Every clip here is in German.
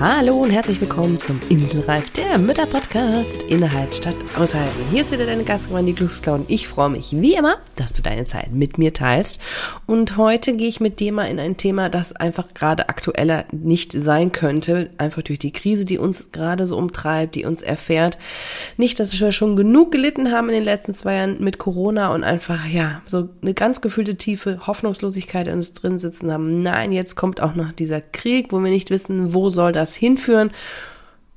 Hallo und herzlich willkommen zum Inselreif, der Mütterpodcast Inhalt statt Aushalten. Hier ist wieder deine Gastgeberin, die Glücksklau und ich freue mich wie immer, dass du deine Zeit mit mir teilst. Und heute gehe ich mit dir mal in ein Thema, das einfach gerade aktueller nicht sein könnte, einfach durch die Krise, die uns gerade so umtreibt, die uns erfährt. Nicht, dass wir schon genug gelitten haben in den letzten zwei Jahren mit Corona und einfach, ja, so eine ganz gefühlte tiefe Hoffnungslosigkeit in uns drin sitzen haben. Nein, jetzt kommt auch noch dieser Krieg, wo wir nicht wissen, wo soll das das hinführen.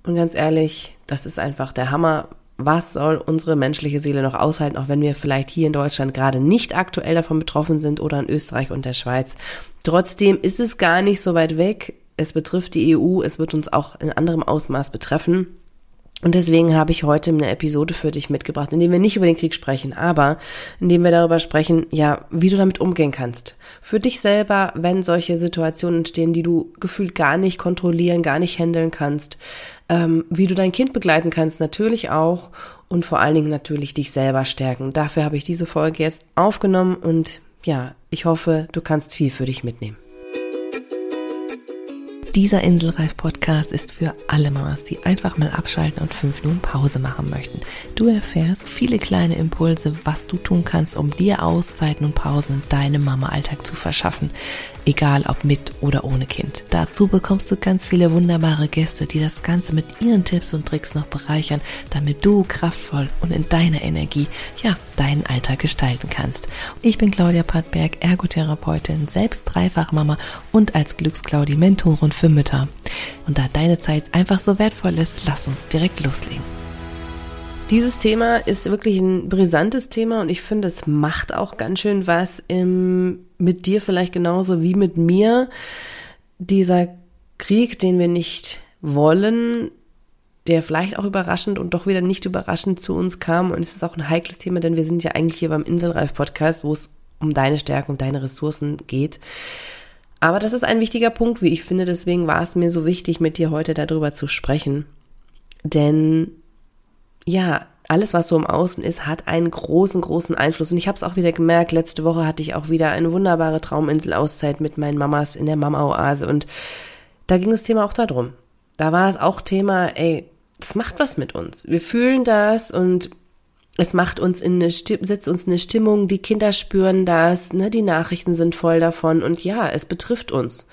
Und ganz ehrlich, das ist einfach der Hammer. Was soll unsere menschliche Seele noch aushalten, auch wenn wir vielleicht hier in Deutschland gerade nicht aktuell davon betroffen sind oder in Österreich und der Schweiz? Trotzdem ist es gar nicht so weit weg. Es betrifft die EU, es wird uns auch in anderem Ausmaß betreffen. Und deswegen habe ich heute eine Episode für dich mitgebracht, in dem wir nicht über den Krieg sprechen, aber in dem wir darüber sprechen, ja, wie du damit umgehen kannst. Für dich selber, wenn solche Situationen entstehen, die du gefühlt gar nicht kontrollieren, gar nicht handeln kannst, ähm, wie du dein Kind begleiten kannst, natürlich auch und vor allen Dingen natürlich dich selber stärken. Dafür habe ich diese Folge jetzt aufgenommen und ja, ich hoffe, du kannst viel für dich mitnehmen. Dieser Inselreif-Podcast ist für alle Mamas, die einfach mal abschalten und fünf Minuten Pause machen möchten. Du erfährst viele kleine Impulse, was du tun kannst, um dir Auszeiten und Pausen in deinem Mama-Alltag zu verschaffen egal ob mit oder ohne Kind. Dazu bekommst du ganz viele wunderbare Gäste, die das Ganze mit ihren Tipps und Tricks noch bereichern, damit du kraftvoll und in deiner Energie, ja, deinen Alltag gestalten kannst. Ich bin Claudia Pattberg, Ergotherapeutin, selbst Dreifachmama und als Glücksclaudi Mentorin für Mütter. Und da deine Zeit einfach so wertvoll ist, lass uns direkt loslegen. Dieses Thema ist wirklich ein brisantes Thema und ich finde, es macht auch ganz schön was im, mit dir vielleicht genauso wie mit mir. Dieser Krieg, den wir nicht wollen, der vielleicht auch überraschend und doch wieder nicht überraschend zu uns kam. Und es ist auch ein heikles Thema, denn wir sind ja eigentlich hier beim Inselreif-Podcast, wo es um deine Stärken und deine Ressourcen geht. Aber das ist ein wichtiger Punkt, wie ich finde. Deswegen war es mir so wichtig, mit dir heute darüber zu sprechen. Denn ja, alles, was so im Außen ist, hat einen großen, großen Einfluss. Und ich habe es auch wieder gemerkt, letzte Woche hatte ich auch wieder eine wunderbare Trauminsel-Auszeit mit meinen Mamas in der Mama-Oase. Und da ging das Thema auch darum. Da war es auch Thema, ey, das macht was mit uns. Wir fühlen das und es macht uns in eine Stimmung, setzt uns eine Stimmung, die Kinder spüren das, ne, die Nachrichten sind voll davon und ja, es betrifft uns.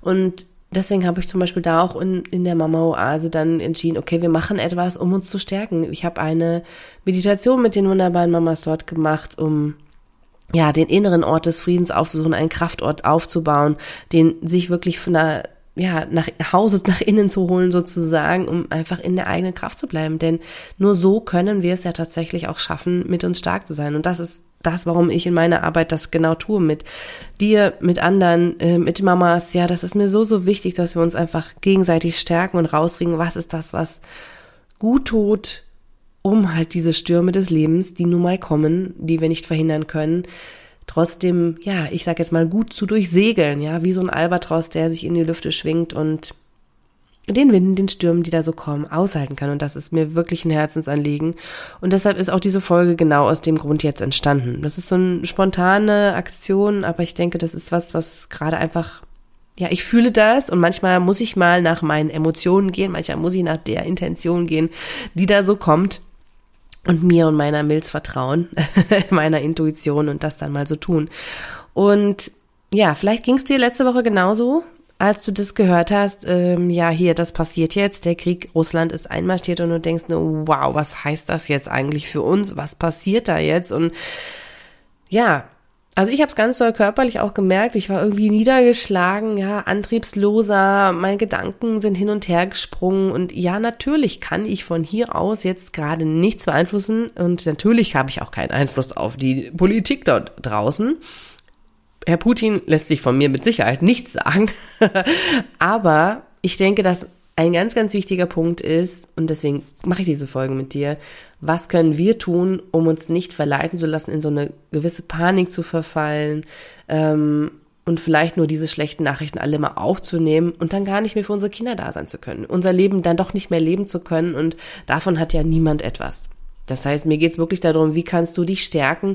Und deswegen habe ich zum Beispiel da auch in, in der Mama-Oase dann entschieden, okay, wir machen etwas, um uns zu stärken. Ich habe eine Meditation mit den wunderbaren Mamas dort gemacht, um ja, den inneren Ort des Friedens aufzusuchen, einen Kraftort aufzubauen, den sich wirklich von der ja, nach Hause, nach innen zu holen sozusagen, um einfach in der eigenen Kraft zu bleiben. Denn nur so können wir es ja tatsächlich auch schaffen, mit uns stark zu sein. Und das ist das, warum ich in meiner Arbeit das genau tue, mit dir, mit anderen, äh, mit Mamas. Ja, das ist mir so, so wichtig, dass wir uns einfach gegenseitig stärken und rauskriegen, was ist das, was gut tut, um halt diese Stürme des Lebens, die nun mal kommen, die wir nicht verhindern können, trotzdem, ja, ich sag jetzt mal gut zu durchsegeln, ja, wie so ein Albatros, der sich in die Lüfte schwingt und den Winden, den Stürmen, die da so kommen, aushalten kann. Und das ist mir wirklich ein Herzensanliegen. Und deshalb ist auch diese Folge genau aus dem Grund jetzt entstanden. Das ist so eine spontane Aktion, aber ich denke, das ist was, was gerade einfach, ja, ich fühle das und manchmal muss ich mal nach meinen Emotionen gehen, manchmal muss ich nach der Intention gehen, die da so kommt und mir und meiner Milz vertrauen, meiner Intuition und das dann mal so tun. Und ja, vielleicht ging es dir letzte Woche genauso als du das gehört hast, ähm, ja, hier, das passiert jetzt, der Krieg, Russland ist einmarschiert und du denkst, wow, was heißt das jetzt eigentlich für uns? Was passiert da jetzt? Und ja, also ich habe es ganz doll körperlich auch gemerkt. Ich war irgendwie niedergeschlagen, ja, antriebsloser. Meine Gedanken sind hin und her gesprungen. Und ja, natürlich kann ich von hier aus jetzt gerade nichts beeinflussen. Und natürlich habe ich auch keinen Einfluss auf die Politik dort draußen. Herr Putin lässt sich von mir mit Sicherheit nichts sagen. Aber ich denke, dass ein ganz, ganz wichtiger Punkt ist, und deswegen mache ich diese Folge mit dir, was können wir tun, um uns nicht verleiten zu lassen, in so eine gewisse Panik zu verfallen ähm, und vielleicht nur diese schlechten Nachrichten alle mal aufzunehmen und dann gar nicht mehr für unsere Kinder da sein zu können, unser Leben dann doch nicht mehr leben zu können und davon hat ja niemand etwas. Das heißt, mir geht es wirklich darum, wie kannst du dich stärken,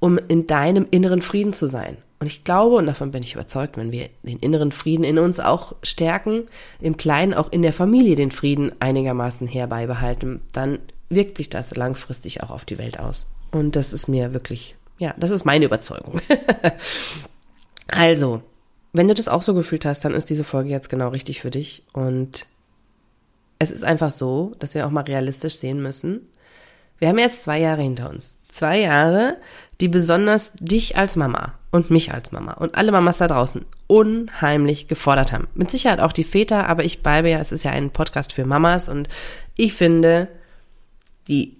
um in deinem inneren Frieden zu sein Und ich glaube, und davon bin ich überzeugt, wenn wir den inneren Frieden in uns auch stärken, im Kleinen auch in der Familie den Frieden einigermaßen herbeibehalten, dann wirkt sich das langfristig auch auf die Welt aus. Und das ist mir wirklich, ja, das ist meine Überzeugung. also, wenn du das auch so gefühlt hast, dann ist diese Folge jetzt genau richtig für dich. Und es ist einfach so, dass wir auch mal realistisch sehen müssen. Wir haben jetzt zwei Jahre hinter uns. Zwei Jahre, die besonders dich als Mama und mich als Mama und alle Mamas da draußen unheimlich gefordert haben. Mit Sicherheit auch die Väter, aber ich bleibe ja, es ist ja ein Podcast für Mamas und ich finde, die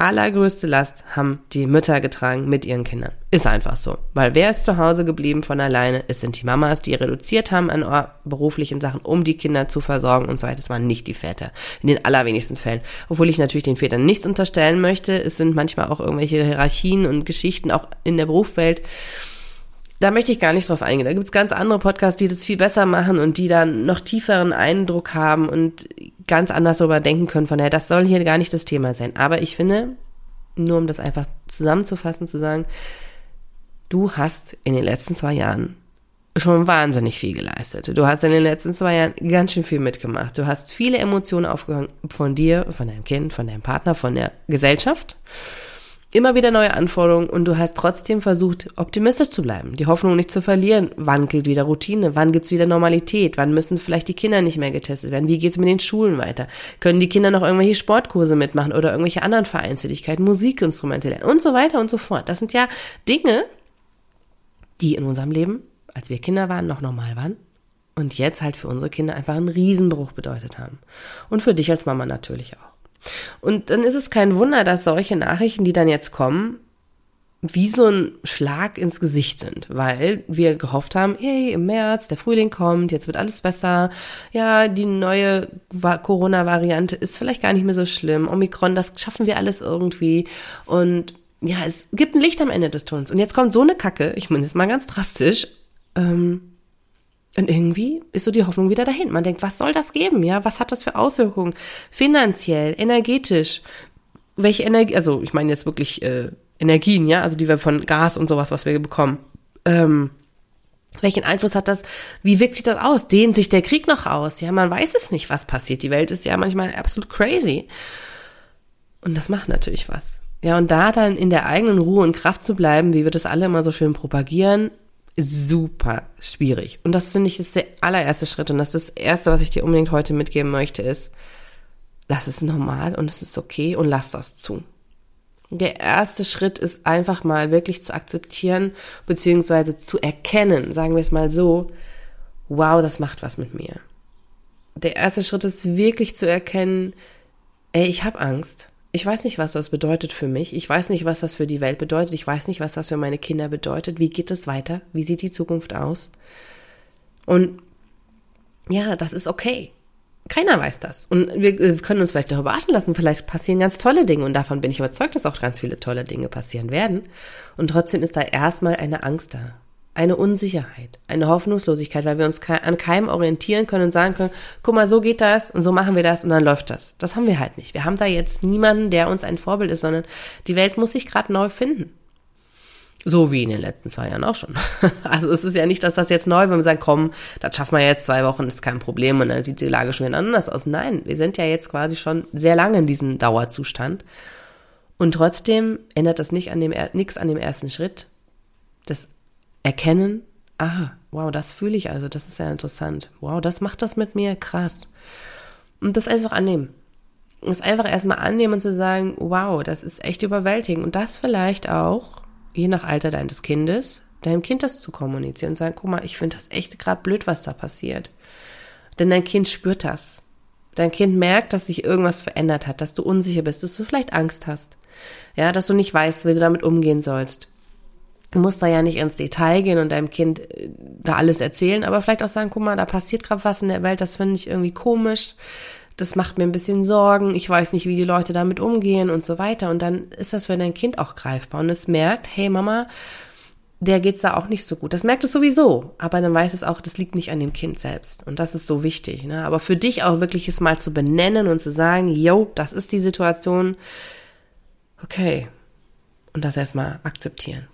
allergrößte Last haben die Mütter getragen mit ihren Kindern. Ist einfach so. Weil wer ist zu Hause geblieben von alleine? Es sind die Mamas, die reduziert haben an beruflichen Sachen, um die Kinder zu versorgen und so weiter. Es waren nicht die Väter. In den allerwenigsten Fällen. Obwohl ich natürlich den Vätern nichts unterstellen möchte. Es sind manchmal auch irgendwelche Hierarchien und Geschichten auch in der Berufswelt da möchte ich gar nicht drauf eingehen. Da gibt's ganz andere Podcasts, die das viel besser machen und die dann noch tieferen Eindruck haben und ganz anders darüber denken können. Von daher, das soll hier gar nicht das Thema sein. Aber ich finde, nur um das einfach zusammenzufassen, zu sagen, du hast in den letzten zwei Jahren schon wahnsinnig viel geleistet. Du hast in den letzten zwei Jahren ganz schön viel mitgemacht. Du hast viele Emotionen aufgehangen von dir, von deinem Kind, von deinem Partner, von der Gesellschaft immer wieder neue Anforderungen und du hast trotzdem versucht, optimistisch zu bleiben, die Hoffnung nicht zu verlieren. Wann gilt wieder Routine? Wann gibt's wieder Normalität? Wann müssen vielleicht die Kinder nicht mehr getestet werden? Wie geht's mit den Schulen weiter? Können die Kinder noch irgendwelche Sportkurse mitmachen oder irgendwelche anderen Vereinstätigkeiten, Musikinstrumente lernen und so weiter und so fort? Das sind ja Dinge, die in unserem Leben, als wir Kinder waren, noch normal waren und jetzt halt für unsere Kinder einfach einen Riesenbruch bedeutet haben. Und für dich als Mama natürlich auch. Und dann ist es kein Wunder, dass solche Nachrichten, die dann jetzt kommen, wie so ein Schlag ins Gesicht sind, weil wir gehofft haben, hey, im März, der Frühling kommt, jetzt wird alles besser. Ja, die neue Corona-Variante ist vielleicht gar nicht mehr so schlimm. Omikron, das schaffen wir alles irgendwie. Und ja, es gibt ein Licht am Ende des Tunnels. Und jetzt kommt so eine Kacke, ich meine jetzt mal ganz drastisch, ähm, und irgendwie ist so die Hoffnung wieder dahin. Man denkt, was soll das geben? Ja, was hat das für Auswirkungen? Finanziell, energetisch. Welche Energie, also ich meine jetzt wirklich äh, Energien, ja, also die wir von Gas und sowas, was wir bekommen. Ähm, welchen Einfluss hat das? Wie wirkt sich das aus? Dehnt sich der Krieg noch aus? Ja, man weiß es nicht, was passiert. Die Welt ist ja manchmal absolut crazy. Und das macht natürlich was. Ja, und da dann in der eigenen Ruhe und Kraft zu bleiben, wie wir das alle immer so schön propagieren, super schwierig. Und das finde ich ist der allererste Schritt. Und das ist das Erste, was ich dir unbedingt heute mitgeben möchte, ist, das ist normal und es ist okay und lass das zu. Der erste Schritt ist einfach mal wirklich zu akzeptieren, beziehungsweise zu erkennen, sagen wir es mal so, wow, das macht was mit mir. Der erste Schritt ist wirklich zu erkennen, ey, ich habe Angst. Ich weiß nicht, was das bedeutet für mich. Ich weiß nicht, was das für die Welt bedeutet. Ich weiß nicht, was das für meine Kinder bedeutet. Wie geht es weiter? Wie sieht die Zukunft aus? Und ja, das ist okay. Keiner weiß das. Und wir können uns vielleicht darüber achten lassen. Vielleicht passieren ganz tolle Dinge. Und davon bin ich überzeugt, dass auch ganz viele tolle Dinge passieren werden. Und trotzdem ist da erstmal eine Angst da eine Unsicherheit, eine Hoffnungslosigkeit, weil wir uns an keinem orientieren können und sagen können, guck mal, so geht das und so machen wir das und dann läuft das. Das haben wir halt nicht. Wir haben da jetzt niemanden, der uns ein Vorbild ist, sondern die Welt muss sich gerade neu finden. So wie in den letzten zwei Jahren auch schon. Also es ist ja nicht, dass das jetzt neu, wenn wir sagen, komm, das schaffen wir jetzt zwei Wochen, ist kein Problem und dann sieht die Lage schon wieder anders aus. Nein, wir sind ja jetzt quasi schon sehr lange in diesem Dauerzustand. Und trotzdem ändert das nicht an dem, nichts an dem ersten Schritt. Das erkennen, ah, wow, das fühle ich also, das ist ja interessant. Wow, das macht das mit mir, krass. Und das einfach annehmen. Das einfach erstmal annehmen und zu sagen, wow, das ist echt überwältigend. Und das vielleicht auch, je nach Alter deines Kindes, deinem Kind das zu kommunizieren und sagen, guck mal, ich finde das echt gerade blöd, was da passiert. Denn dein Kind spürt das. Dein Kind merkt, dass sich irgendwas verändert hat, dass du unsicher bist, dass du vielleicht Angst hast. Ja, dass du nicht weißt, wie du damit umgehen sollst. Du musst da ja nicht ins Detail gehen und deinem Kind äh, da alles erzählen, aber vielleicht auch sagen, guck mal, da passiert gerade was in der Welt, das finde ich irgendwie komisch, das macht mir ein bisschen Sorgen, ich weiß nicht, wie die Leute damit umgehen und so weiter. Und dann ist das für dein Kind auch greifbar und es merkt, hey Mama, der geht's da auch nicht so gut. Das merkt es sowieso, aber dann weiß es auch, das liegt nicht an dem Kind selbst. Und das ist so wichtig. Ne? Aber für dich auch wirklich es mal zu benennen und zu sagen, yo, das ist die Situation. Okay. Und das erstmal akzeptieren.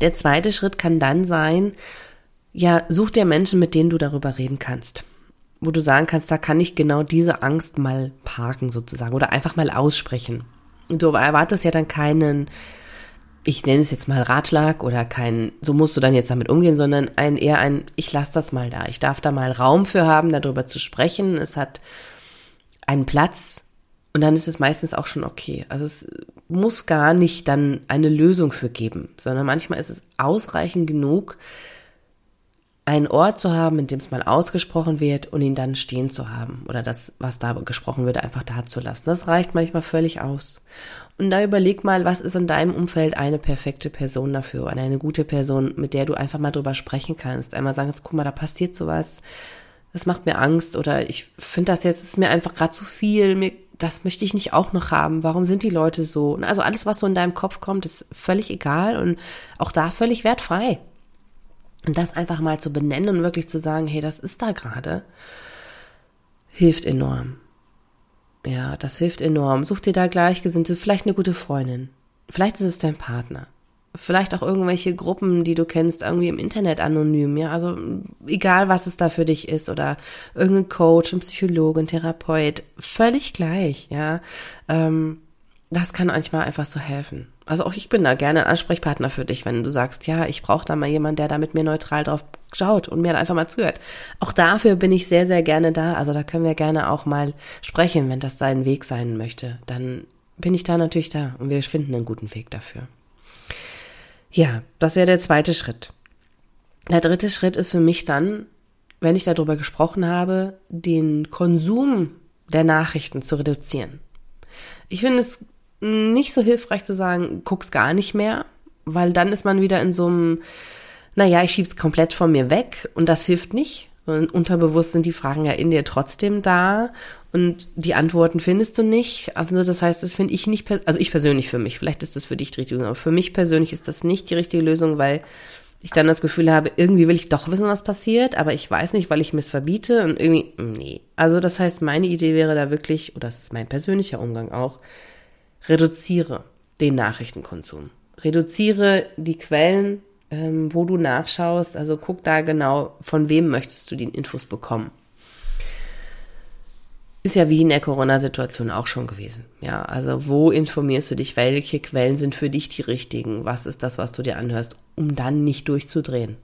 Der zweite Schritt kann dann sein, ja, such dir Menschen, mit denen du darüber reden kannst. Wo du sagen kannst, da kann ich genau diese Angst mal parken sozusagen oder einfach mal aussprechen. Und du erwartest ja dann keinen, ich nenne es jetzt mal Ratschlag oder kein, so musst du dann jetzt damit umgehen, sondern ein eher ein, ich lasse das mal da. Ich darf da mal Raum für haben, darüber zu sprechen. Es hat einen Platz und dann ist es meistens auch schon okay. Also es muss gar nicht dann eine Lösung für geben, sondern manchmal ist es ausreichend genug, einen Ort zu haben, in dem es mal ausgesprochen wird und ihn dann stehen zu haben oder das, was da gesprochen wird, einfach da zu lassen. Das reicht manchmal völlig aus. Und da überleg mal, was ist in deinem Umfeld eine perfekte Person dafür oder eine gute Person, mit der du einfach mal drüber sprechen kannst. Einmal sagen, guck mal, da passiert sowas, das macht mir Angst oder ich finde das jetzt, ist mir einfach gerade zu viel, mir, das möchte ich nicht auch noch haben. Warum sind die Leute so? Also alles, was so in deinem Kopf kommt, ist völlig egal und auch da völlig wertfrei. Und das einfach mal zu benennen und wirklich zu sagen, hey, das ist da gerade, hilft enorm. Ja, das hilft enorm. Such dir da Gleichgesinnte, vielleicht eine gute Freundin. Vielleicht ist es dein Partner. Vielleicht auch irgendwelche Gruppen, die du kennst, irgendwie im Internet anonym, ja. Also egal, was es da für dich ist oder irgendein Coach, ein Psychologe, ein Therapeut, völlig gleich, ja. Ähm, das kann manchmal einfach so helfen. Also auch ich bin da gerne ein Ansprechpartner für dich, wenn du sagst, ja, ich brauche da mal jemanden, der da mit mir neutral drauf schaut und mir da einfach mal zuhört. Auch dafür bin ich sehr, sehr gerne da. Also da können wir gerne auch mal sprechen, wenn das dein Weg sein möchte. Dann bin ich da natürlich da und wir finden einen guten Weg dafür. Ja, das wäre der zweite Schritt. Der dritte Schritt ist für mich dann, wenn ich darüber gesprochen habe, den Konsum der Nachrichten zu reduzieren. Ich finde es nicht so hilfreich zu sagen, guck's gar nicht mehr, weil dann ist man wieder in so einem, naja, ich schieb's komplett von mir weg und das hilft nicht. Und unterbewusst sind die Fragen ja in dir trotzdem da und die Antworten findest du nicht. Also das heißt, das finde ich nicht, also ich persönlich für mich, vielleicht ist das für dich die richtige Lösung, aber für mich persönlich ist das nicht die richtige Lösung, weil ich dann das Gefühl habe, irgendwie will ich doch wissen, was passiert, aber ich weiß nicht, weil ich mir es verbiete und irgendwie, nee. Also das heißt, meine Idee wäre da wirklich, oder das ist mein persönlicher Umgang auch, reduziere den Nachrichtenkonsum. Reduziere die Quellen, ähm, wo du nachschaust. Also guck da genau, von wem möchtest du die Infos bekommen. Ist ja wie in der Corona-Situation auch schon gewesen. Ja, also wo informierst du dich? Welche Quellen sind für dich die richtigen? Was ist das, was du dir anhörst, um dann nicht durchzudrehen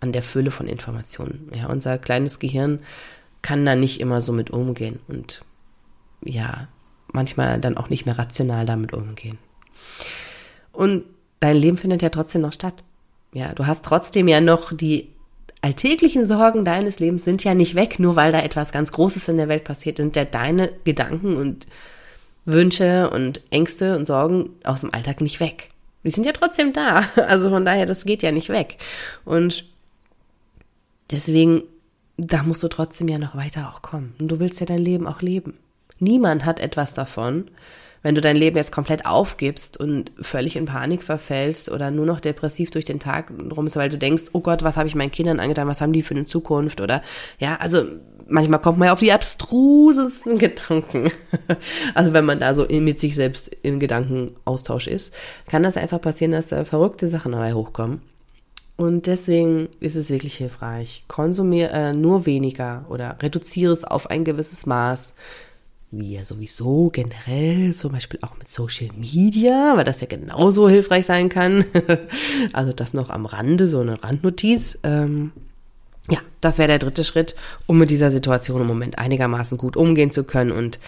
an der Fülle von Informationen? Ja, unser kleines Gehirn kann da nicht immer so mit umgehen und ja, manchmal dann auch nicht mehr rational damit umgehen. Und dein Leben findet ja trotzdem noch statt. Ja, du hast trotzdem ja noch die alltäglichen Sorgen deines Lebens sind ja nicht weg, nur weil da etwas ganz Großes in der Welt passiert, sind ja deine Gedanken und Wünsche und Ängste und Sorgen aus dem Alltag nicht weg. Die sind ja trotzdem da. Also von daher, das geht ja nicht weg. Und deswegen, da musst du trotzdem ja noch weiter auch kommen. Und du willst ja dein Leben auch leben. Niemand hat etwas davon, wenn du dein Leben jetzt komplett aufgibst und völlig in Panik verfällst oder nur noch depressiv durch den Tag rumst, weil du denkst, oh Gott, was habe ich meinen Kindern angetan, was haben die für eine Zukunft oder ja, also manchmal kommt man ja auf die abstrusesten Gedanken. Also wenn man da so mit sich selbst im Gedankenaustausch ist, kann das einfach passieren, dass da verrückte Sachen dabei hochkommen. Und deswegen ist es wirklich hilfreich. Konsumiere äh, nur weniger oder reduziere es auf ein gewisses Maß wie ja sowieso generell, zum Beispiel auch mit Social Media, weil das ja genauso hilfreich sein kann. also das noch am Rande, so eine Randnotiz. Ähm, ja, das wäre der dritte Schritt, um mit dieser Situation im Moment einigermaßen gut umgehen zu können und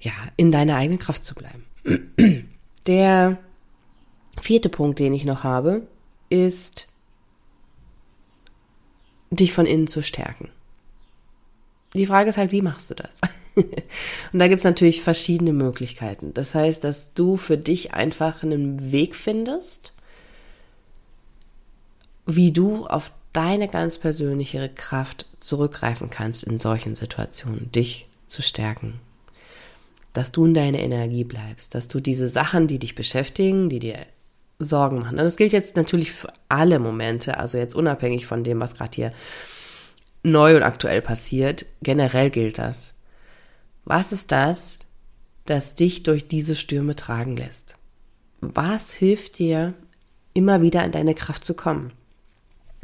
ja, in deiner eigenen Kraft zu bleiben. Der vierte Punkt, den ich noch habe, ist, dich von innen zu stärken. Die Frage ist halt, wie machst du das? und da gibt's natürlich verschiedene Möglichkeiten. Das heißt, dass du für dich einfach einen Weg findest, wie du auf deine ganz persönliche Kraft zurückgreifen kannst in solchen Situationen, dich zu stärken. Dass du in deiner Energie bleibst, dass du diese Sachen, die dich beschäftigen, die dir Sorgen machen. Und das gilt jetzt natürlich für alle Momente, also jetzt unabhängig von dem, was gerade hier neu und aktuell passiert. Generell gilt das. Was ist das, das dich durch diese Stürme tragen lässt? Was hilft dir immer wieder in deine Kraft zu kommen.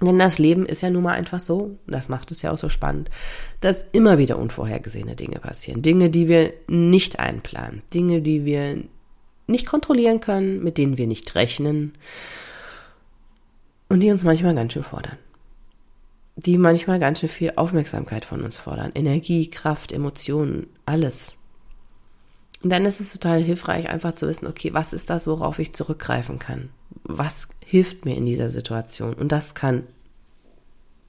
Denn das Leben ist ja nun mal einfach so, das macht es ja auch so spannend, dass immer wieder unvorhergesehene Dinge passieren. Dinge, die wir nicht einplanen, Dinge, die wir nicht kontrollieren können, mit denen wir nicht rechnen und die uns manchmal ganz schön fordern. Die manchmal ganz schön viel Aufmerksamkeit von uns fordern. Energie, Kraft, Emotionen, alles. Und dann ist es total hilfreich, einfach zu wissen, okay, was ist das, worauf ich zurückgreifen kann? Was hilft mir in dieser Situation? Und das kann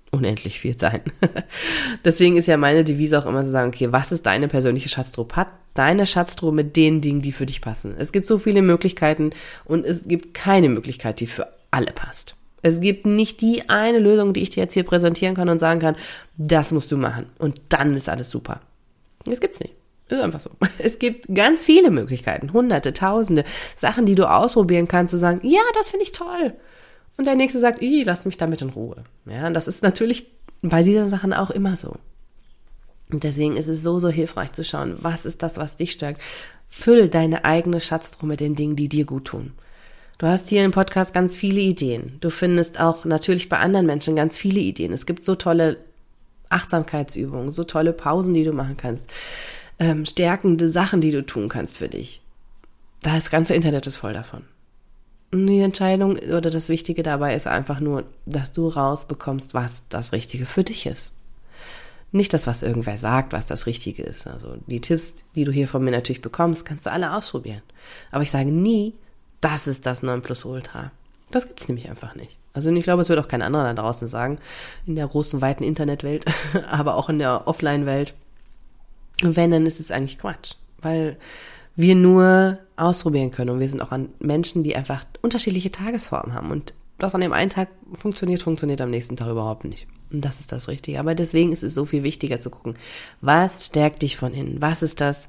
unendlich viel sein. Deswegen ist ja meine Devise auch immer zu sagen, okay, was ist deine persönliche Schatztruhe? Hat deine Schatztruhe mit den Dingen, die für dich passen? Es gibt so viele Möglichkeiten und es gibt keine Möglichkeit, die für alle passt. Es gibt nicht die eine Lösung, die ich dir jetzt hier präsentieren kann und sagen kann, das musst du machen und dann ist alles super. Das gibt's nicht. Ist einfach so. Es gibt ganz viele Möglichkeiten, hunderte, tausende Sachen, die du ausprobieren kannst, zu sagen, ja, das finde ich toll. Und der nächste sagt, ich lass mich damit in Ruhe. Ja, und das ist natürlich bei diesen Sachen auch immer so. Und deswegen ist es so, so hilfreich zu schauen, was ist das, was dich stärkt. Füll deine eigene Schatztruhe mit den Dingen, die dir gut tun. Du hast hier im Podcast ganz viele Ideen. Du findest auch natürlich bei anderen Menschen ganz viele Ideen. Es gibt so tolle Achtsamkeitsübungen, so tolle Pausen, die du machen kannst ähm, stärkende Sachen, die du tun kannst für dich. Das ganze Internet ist voll davon. Und die Entscheidung oder das Wichtige dabei ist einfach nur, dass du rausbekommst, was das Richtige für dich ist. Nicht das, was irgendwer sagt, was das Richtige ist. Also die Tipps, die du hier von mir natürlich bekommst, kannst du alle ausprobieren. Aber ich sage nie, das ist das Nonplusultra. Das gibt's nämlich einfach nicht. Also ich glaube, es wird auch kein anderer da draußen sagen, in der großen, weiten Internetwelt, aber auch in der Offline-Welt. Und wenn, dann ist es eigentlich Quatsch, weil wir nur ausprobieren können und wir sind auch an Menschen, die einfach unterschiedliche Tagesformen haben und was an dem einen Tag funktioniert, funktioniert am nächsten Tag überhaupt nicht. Und das ist das Richtige. Aber deswegen ist es so viel wichtiger zu gucken, was stärkt dich von innen? Was ist das,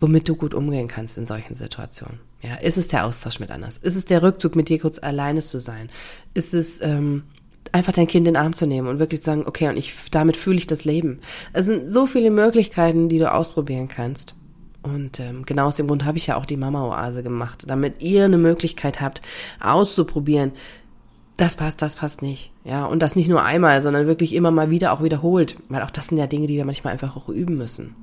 womit du gut umgehen kannst in solchen Situationen? Ja, ist es der Austausch mit anders? Ist es der Rückzug, mit dir kurz alleine zu sein? Ist es ähm, einfach dein Kind in den Arm zu nehmen und wirklich zu sagen, okay, und ich, damit fühle ich das Leben. Es sind so viele Möglichkeiten, die du ausprobieren kannst. Und ähm, genau aus dem Grund habe ich ja auch die Mama-Oase gemacht, damit ihr eine Möglichkeit habt, auszuprobieren, das passt, das passt nicht. Ja, und das nicht nur einmal, sondern wirklich immer mal wieder auch wiederholt. Weil auch das sind ja Dinge, die wir manchmal einfach auch üben müssen.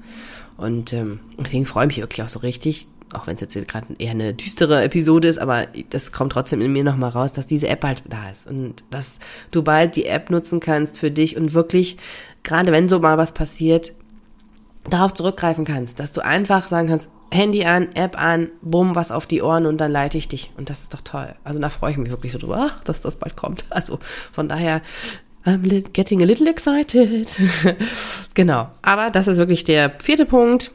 Und ähm, deswegen freue ich mich wirklich auch so richtig, auch wenn es jetzt gerade eher eine düstere Episode ist, aber das kommt trotzdem in mir nochmal raus, dass diese App halt da ist und dass du bald die App nutzen kannst für dich und wirklich, gerade wenn so mal was passiert, darauf zurückgreifen kannst, dass du einfach sagen kannst, Handy an, App an, bumm, was auf die Ohren und dann leite ich dich. Und das ist doch toll. Also da freue ich mich wirklich so drüber, dass das bald kommt. Also von daher, I'm getting a little excited. genau. Aber das ist wirklich der vierte Punkt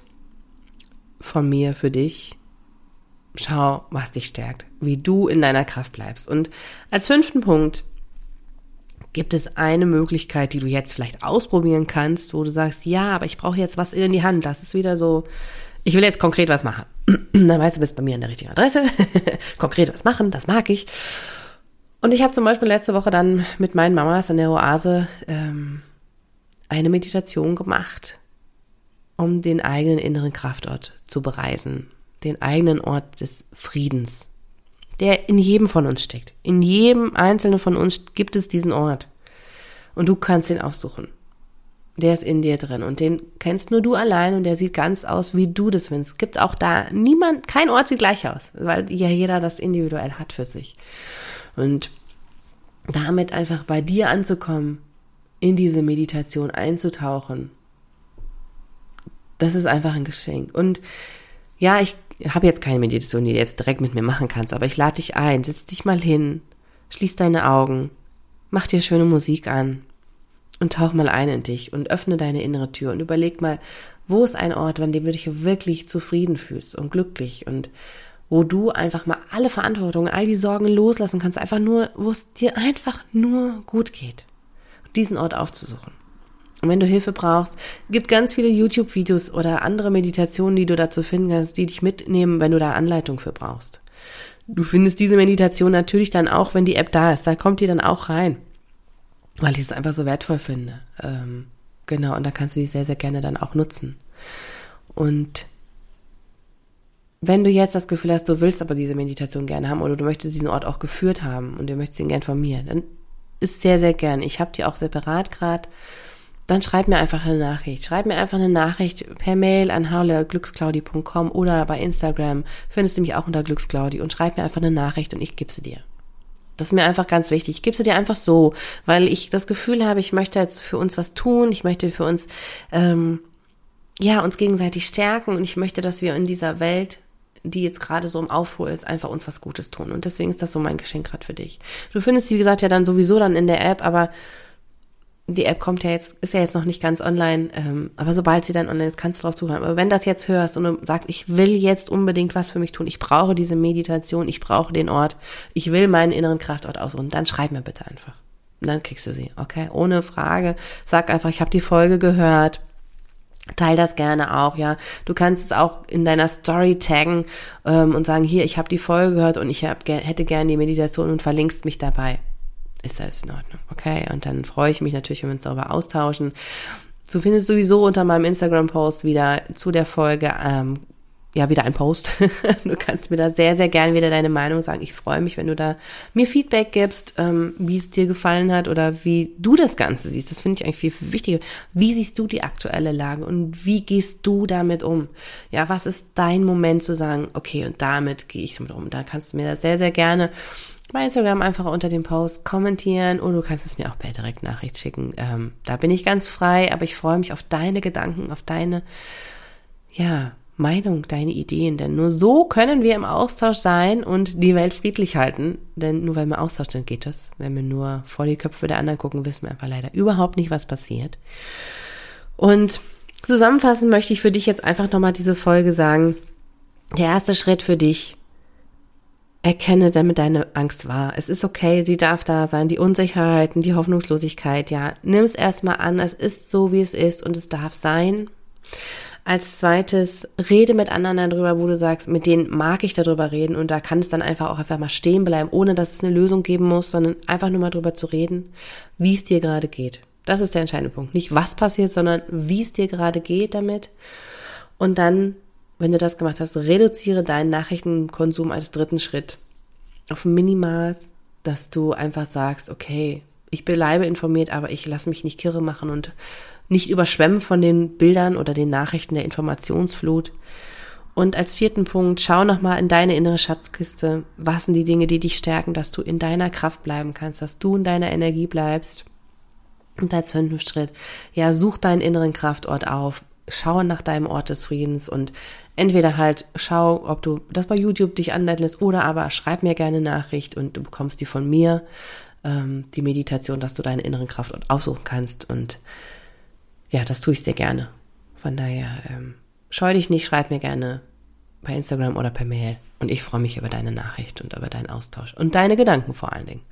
von mir für dich. Schau, was dich stärkt, wie du in deiner Kraft bleibst. Und als fünften Punkt gibt es eine Möglichkeit, die du jetzt vielleicht ausprobieren kannst, wo du sagst, ja, aber ich brauche jetzt was in die Hand. Das ist wieder so, ich will jetzt konkret was machen. Dann weißt du, bist bei mir an der richtigen Adresse. konkret was machen, das mag ich. Und ich habe zum Beispiel letzte Woche dann mit meinen Mamas in der Oase ähm, eine Meditation gemacht, um den eigenen inneren Kraftort zu bereisen, den eigenen Ort des Friedens, der in jedem von uns steckt. In jedem einzelnen von uns gibt es diesen Ort. Und du kannst ihn aussuchen. Der ist in dir drin und den kennst nur du allein und der sieht ganz aus, wie du das findest. Gibt auch da niemand, kein Ort sieht gleich aus, weil ja jeder das individuell hat für sich. Und damit einfach bei dir anzukommen, in diese Meditation einzutauchen das ist einfach ein Geschenk. Und ja, ich habe jetzt keine Meditation, die du jetzt direkt mit mir machen kannst, aber ich lade dich ein, setz dich mal hin, schließ deine Augen, mach dir schöne Musik an und tauch mal ein in dich und öffne deine innere Tür und überleg mal, wo ist ein Ort, an dem du dich wirklich zufrieden fühlst und glücklich und wo du einfach mal alle Verantwortung, all die Sorgen loslassen kannst, einfach nur, wo es dir einfach nur gut geht. Diesen Ort aufzusuchen. Und wenn du Hilfe brauchst, gibt ganz viele YouTube-Videos oder andere Meditationen, die du dazu finden kannst, die dich mitnehmen, wenn du da Anleitung für brauchst. Du findest diese Meditation natürlich dann auch, wenn die App da ist. Da kommt die dann auch rein, weil ich es einfach so wertvoll finde. Ähm, genau, und da kannst du die sehr, sehr gerne dann auch nutzen. Und wenn du jetzt das Gefühl hast, du willst aber diese Meditation gerne haben oder du möchtest diesen Ort auch geführt haben und du möchtest ihn gerne von mir, dann ist sehr, sehr gern. Ich habe die auch separat gerade. Dann schreib mir einfach eine Nachricht. Schreib mir einfach eine Nachricht per Mail an haule.glücksclaudi.com oder bei Instagram findest du mich auch unter glücksclaudi und schreib mir einfach eine Nachricht und ich gebe sie dir. Das ist mir einfach ganz wichtig. Ich gebe sie dir einfach so, weil ich das Gefühl habe, ich möchte jetzt für uns was tun. Ich möchte für uns, ähm, ja, uns gegenseitig stärken und ich möchte, dass wir in dieser Welt die jetzt gerade so im Aufruhr ist, einfach uns was Gutes tun. Und deswegen ist das so mein Geschenk gerade für dich. Du findest, wie gesagt, ja dann sowieso dann in der App, aber die App kommt ja jetzt, ist ja jetzt noch nicht ganz online, ähm, aber sobald sie dann online ist, kannst du drauf zuhören. Aber wenn das jetzt hörst und du sagst, ich will jetzt unbedingt was für mich tun, ich brauche diese Meditation, ich brauche den Ort, ich will meinen inneren Kraftort ausruhen, dann schreib mir bitte einfach. Und dann kriegst du sie, okay? Ohne Frage. Sag einfach, ich habe die Folge gehört Teil das gerne auch, ja. Du kannst es auch in deiner Story taggen ähm, und sagen, hier, ich habe die Folge gehört und ich hab, hätte gerne die Meditation und verlinkst mich dabei. Ist das in Ordnung, okay? Und dann freue ich mich natürlich, wenn wir uns darüber austauschen. Du findest sowieso unter meinem Instagram-Post wieder zu der Folge ähm, ja wieder ein Post. du kannst mir da sehr, sehr gerne wieder deine Meinung sagen. Ich freue mich, wenn du da mir Feedback gibst, ähm, wie es dir gefallen hat oder wie du das Ganze siehst. Das finde ich eigentlich viel, viel wichtiger. Wie siehst du die aktuelle Lage und wie gehst du damit um? Ja, was ist dein Moment zu sagen, okay, und damit gehe ich damit um? Da kannst du mir das sehr, sehr gerne bei Instagram einfach unter dem Post kommentieren oder du kannst es mir auch per Direktnachricht schicken. Ähm, da bin ich ganz frei, aber ich freue mich auf deine Gedanken, auf deine, ja, Meinung, deine Ideen, denn nur so können wir im Austausch sein und die Welt friedlich halten. Denn nur weil wir Austausch sind, geht das. Wenn wir nur vor die Köpfe der anderen gucken, wissen wir einfach leider überhaupt nicht, was passiert. Und zusammenfassend möchte ich für dich jetzt einfach nochmal diese Folge sagen. Der erste Schritt für dich, erkenne damit deine Angst wahr. Es ist okay, sie darf da sein, die Unsicherheiten, die Hoffnungslosigkeit, ja. Nimm es erstmal an, es ist so, wie es ist und es darf sein. Als zweites, rede mit anderen darüber, wo du sagst, mit denen mag ich darüber reden und da kann es dann einfach auch einfach mal stehen bleiben, ohne dass es eine Lösung geben muss, sondern einfach nur mal darüber zu reden, wie es dir gerade geht. Das ist der entscheidende Punkt. Nicht was passiert, sondern wie es dir gerade geht damit. Und dann, wenn du das gemacht hast, reduziere deinen Nachrichtenkonsum als dritten Schritt auf Minimaß, dass du einfach sagst, okay, ich bleibe informiert, aber ich lasse mich nicht kirre machen und nicht überschwemmen von den Bildern oder den Nachrichten der Informationsflut. Und als vierten Punkt, schau nochmal in deine innere Schatzkiste. Was sind die Dinge, die dich stärken, dass du in deiner Kraft bleiben kannst, dass du in deiner Energie bleibst. Und als fünften Schritt, ja, such deinen inneren Kraftort auf. Schau nach deinem Ort des Friedens und entweder halt schau, ob du das bei YouTube dich anleiten lässt oder aber schreib mir gerne Nachricht und du bekommst die von mir, ähm, die Meditation, dass du deinen inneren Kraftort aussuchen kannst und ja, das tue ich sehr gerne. Von daher, ähm, scheu dich nicht, schreib mir gerne bei Instagram oder per Mail. Und ich freue mich über deine Nachricht und über deinen Austausch und deine Gedanken vor allen Dingen.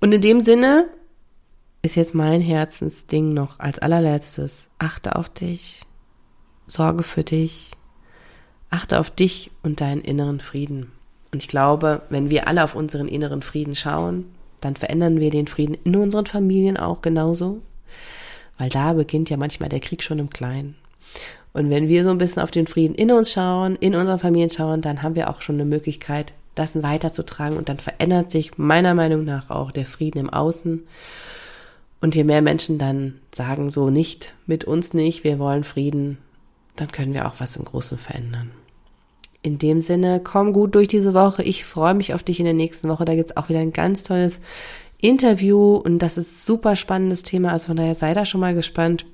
Und in dem Sinne ist jetzt mein Herzensding noch als allerletztes. Achte auf dich, sorge für dich, achte auf dich und deinen inneren Frieden. Und ich glaube, wenn wir alle auf unseren inneren Frieden schauen, dann verändern wir den Frieden in unseren Familien auch genauso. Weil da beginnt ja manchmal der Krieg schon im Kleinen. Und wenn wir so ein bisschen auf den Frieden in uns schauen, in unseren Familien schauen, dann haben wir auch schon eine Möglichkeit, das weiterzutragen und dann verändert sich meiner Meinung nach auch der Frieden im Außen. Und je mehr Menschen dann sagen, so nicht, mit uns nicht, wir wollen Frieden, dann können wir auch was im Großen verändern. In dem Sinne, komm gut durch diese Woche. Ich freue mich auf dich in der nächsten Woche. Da gibt's auch wieder ein ganz tolles Interview und das ist super spannendes Thema. Also von daher sei da schon mal gespannt.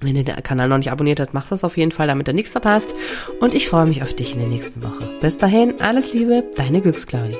Wenn du den Kanal noch nicht abonniert hast, mach das auf jeden Fall, damit du nichts verpasst. Und ich freue mich auf dich in der nächsten Woche. Bis dahin, alles Liebe, deine Glücksclaudie.